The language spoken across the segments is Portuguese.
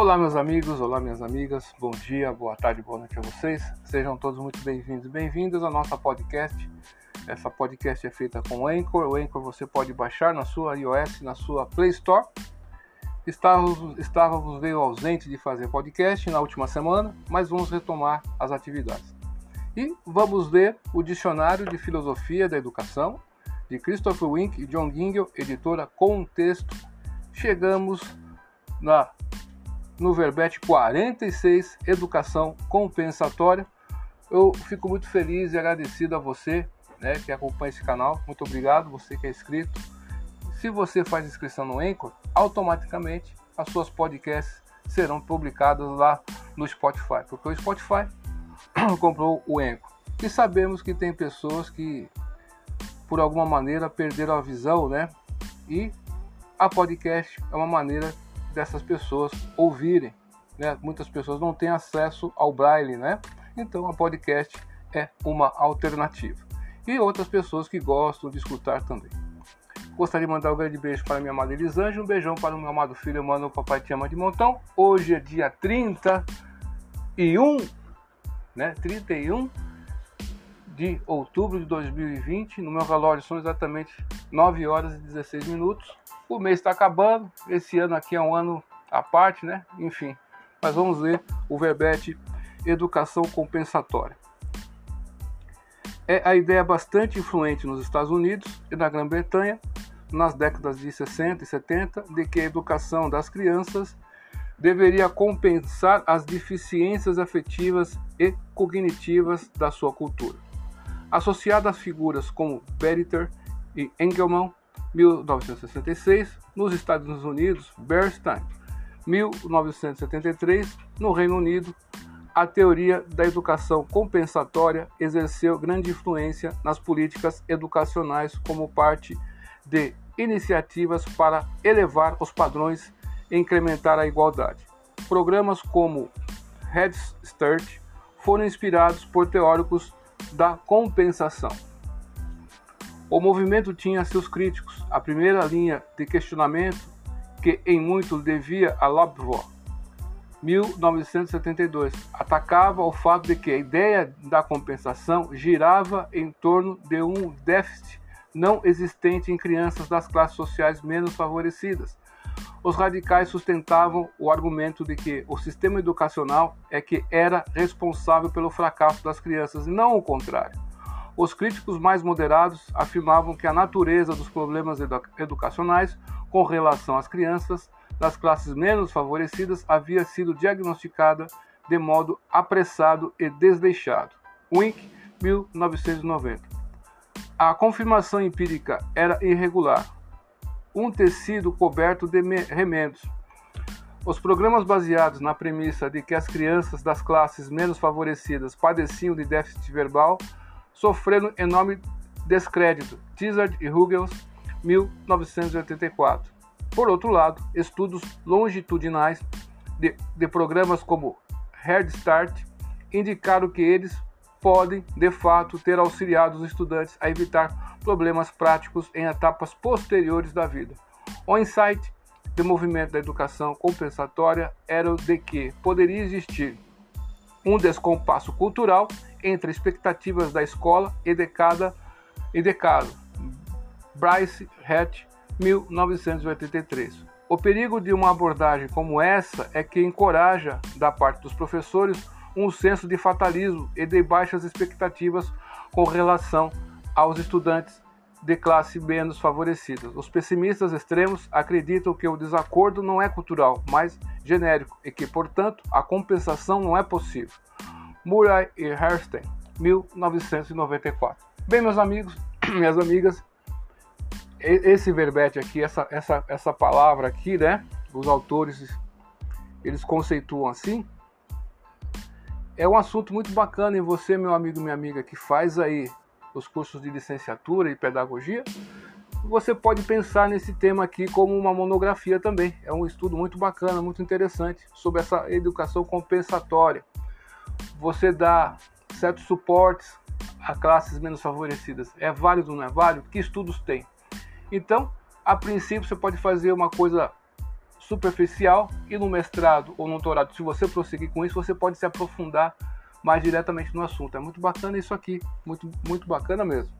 Olá, meus amigos, olá, minhas amigas, bom dia, boa tarde, boa noite a vocês. Sejam todos muito bem-vindos e bem-vindas ao nosso podcast. Essa podcast é feita com o Anchor. O Anchor você pode baixar na sua iOS, na sua Play Store. Estávamos, estávamos meio ausente de fazer podcast na última semana, mas vamos retomar as atividades. E vamos ler o Dicionário de Filosofia da Educação, de Christopher Wink e John Gingell, editora Contexto. Chegamos na no verbete 46, Educação Compensatória. Eu fico muito feliz e agradecido a você né, que acompanha esse canal. Muito obrigado, você que é inscrito. Se você faz inscrição no Anchor, automaticamente as suas podcasts serão publicadas lá no Spotify, porque o Spotify comprou o Anchor. E sabemos que tem pessoas que, por alguma maneira, perderam a visão, né? E a podcast é uma maneira dessas pessoas ouvirem. Né? Muitas pessoas não têm acesso ao braille, né? Então a podcast é uma alternativa. E outras pessoas que gostam de escutar também. Gostaria de mandar um grande beijo para minha amada Elisângela, um beijão para o meu amado filho, mano, o papai te ama de montão. Hoje é dia 31, né? 31 de outubro de 2020. No meu relógio são exatamente 9 horas e 16 minutos. O mês está acabando, esse ano aqui é um ano à parte, né? Enfim, mas vamos ler o verbete educação compensatória. É a ideia bastante influente nos Estados Unidos e na Grã-Bretanha nas décadas de 60 e 70 de que a educação das crianças deveria compensar as deficiências afetivas e cognitivas da sua cultura. Associada a figuras como Beriter e Engelmann, 1966, nos Estados Unidos, Bernstein, 1973, no Reino Unido, a teoria da educação compensatória exerceu grande influência nas políticas educacionais como parte de iniciativas para elevar os padrões e incrementar a igualdade. Programas como Head Start foram inspirados por teóricos da compensação. O movimento tinha seus críticos. A primeira linha de questionamento, que em muito devia a Lobvor, 1972, atacava o fato de que a ideia da compensação girava em torno de um déficit não existente em crianças das classes sociais menos favorecidas. Os radicais sustentavam o argumento de que o sistema educacional é que era responsável pelo fracasso das crianças não o contrário. Os críticos mais moderados afirmavam que a natureza dos problemas edu educacionais com relação às crianças das classes menos favorecidas havia sido diagnosticada de modo apressado e desleixado. Wink, 1990. A confirmação empírica era irregular. Um tecido coberto de remendos. Os programas baseados na premissa de que as crianças das classes menos favorecidas padeciam de déficit verbal sofrendo enorme descrédito. Tizard e Hughes, 1984. Por outro lado, estudos longitudinais de, de programas como Head Start indicaram que eles podem, de fato, ter auxiliado os estudantes a evitar problemas práticos em etapas posteriores da vida. O insight do movimento da educação compensatória era o de que poderia existir um descompasso cultural entre expectativas da escola e de cada e de cada. Bryce Hatch, 1983. O perigo de uma abordagem como essa é que encoraja, da parte dos professores, um senso de fatalismo e de baixas expectativas com relação aos estudantes de classe menos favorecida. Os pessimistas extremos acreditam que o desacordo não é cultural, mas genérico e que, portanto, a compensação não é possível. Murray e Herstein, 1994. Bem, meus amigos, minhas amigas, esse verbete aqui, essa, essa, essa palavra aqui, né? Os autores eles conceituam assim. É um assunto muito bacana e você, meu amigo, minha amiga, que faz aí os cursos de licenciatura e pedagogia, você pode pensar nesse tema aqui como uma monografia também. É um estudo muito bacana, muito interessante sobre essa educação compensatória você dá certos suportes a classes menos favorecidas. É válido ou não é válido? Que estudos tem? Então, a princípio, você pode fazer uma coisa superficial e no mestrado ou no doutorado, se você prosseguir com isso, você pode se aprofundar mais diretamente no assunto. É muito bacana isso aqui, muito, muito bacana mesmo.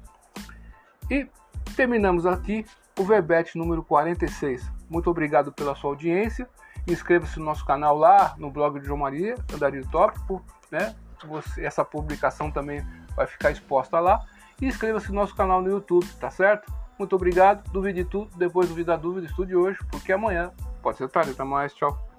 E terminamos aqui o Verbete número 46. Muito obrigado pela sua audiência. Inscreva-se no nosso canal lá no blog de João Maria, Andarilho Tópico, né? Você, essa publicação também vai ficar exposta lá. E inscreva-se no nosso canal no YouTube, tá certo? Muito obrigado. Duvide tudo, depois duvida a dúvida, estude hoje, porque amanhã pode ser tarde. Até mais, tchau.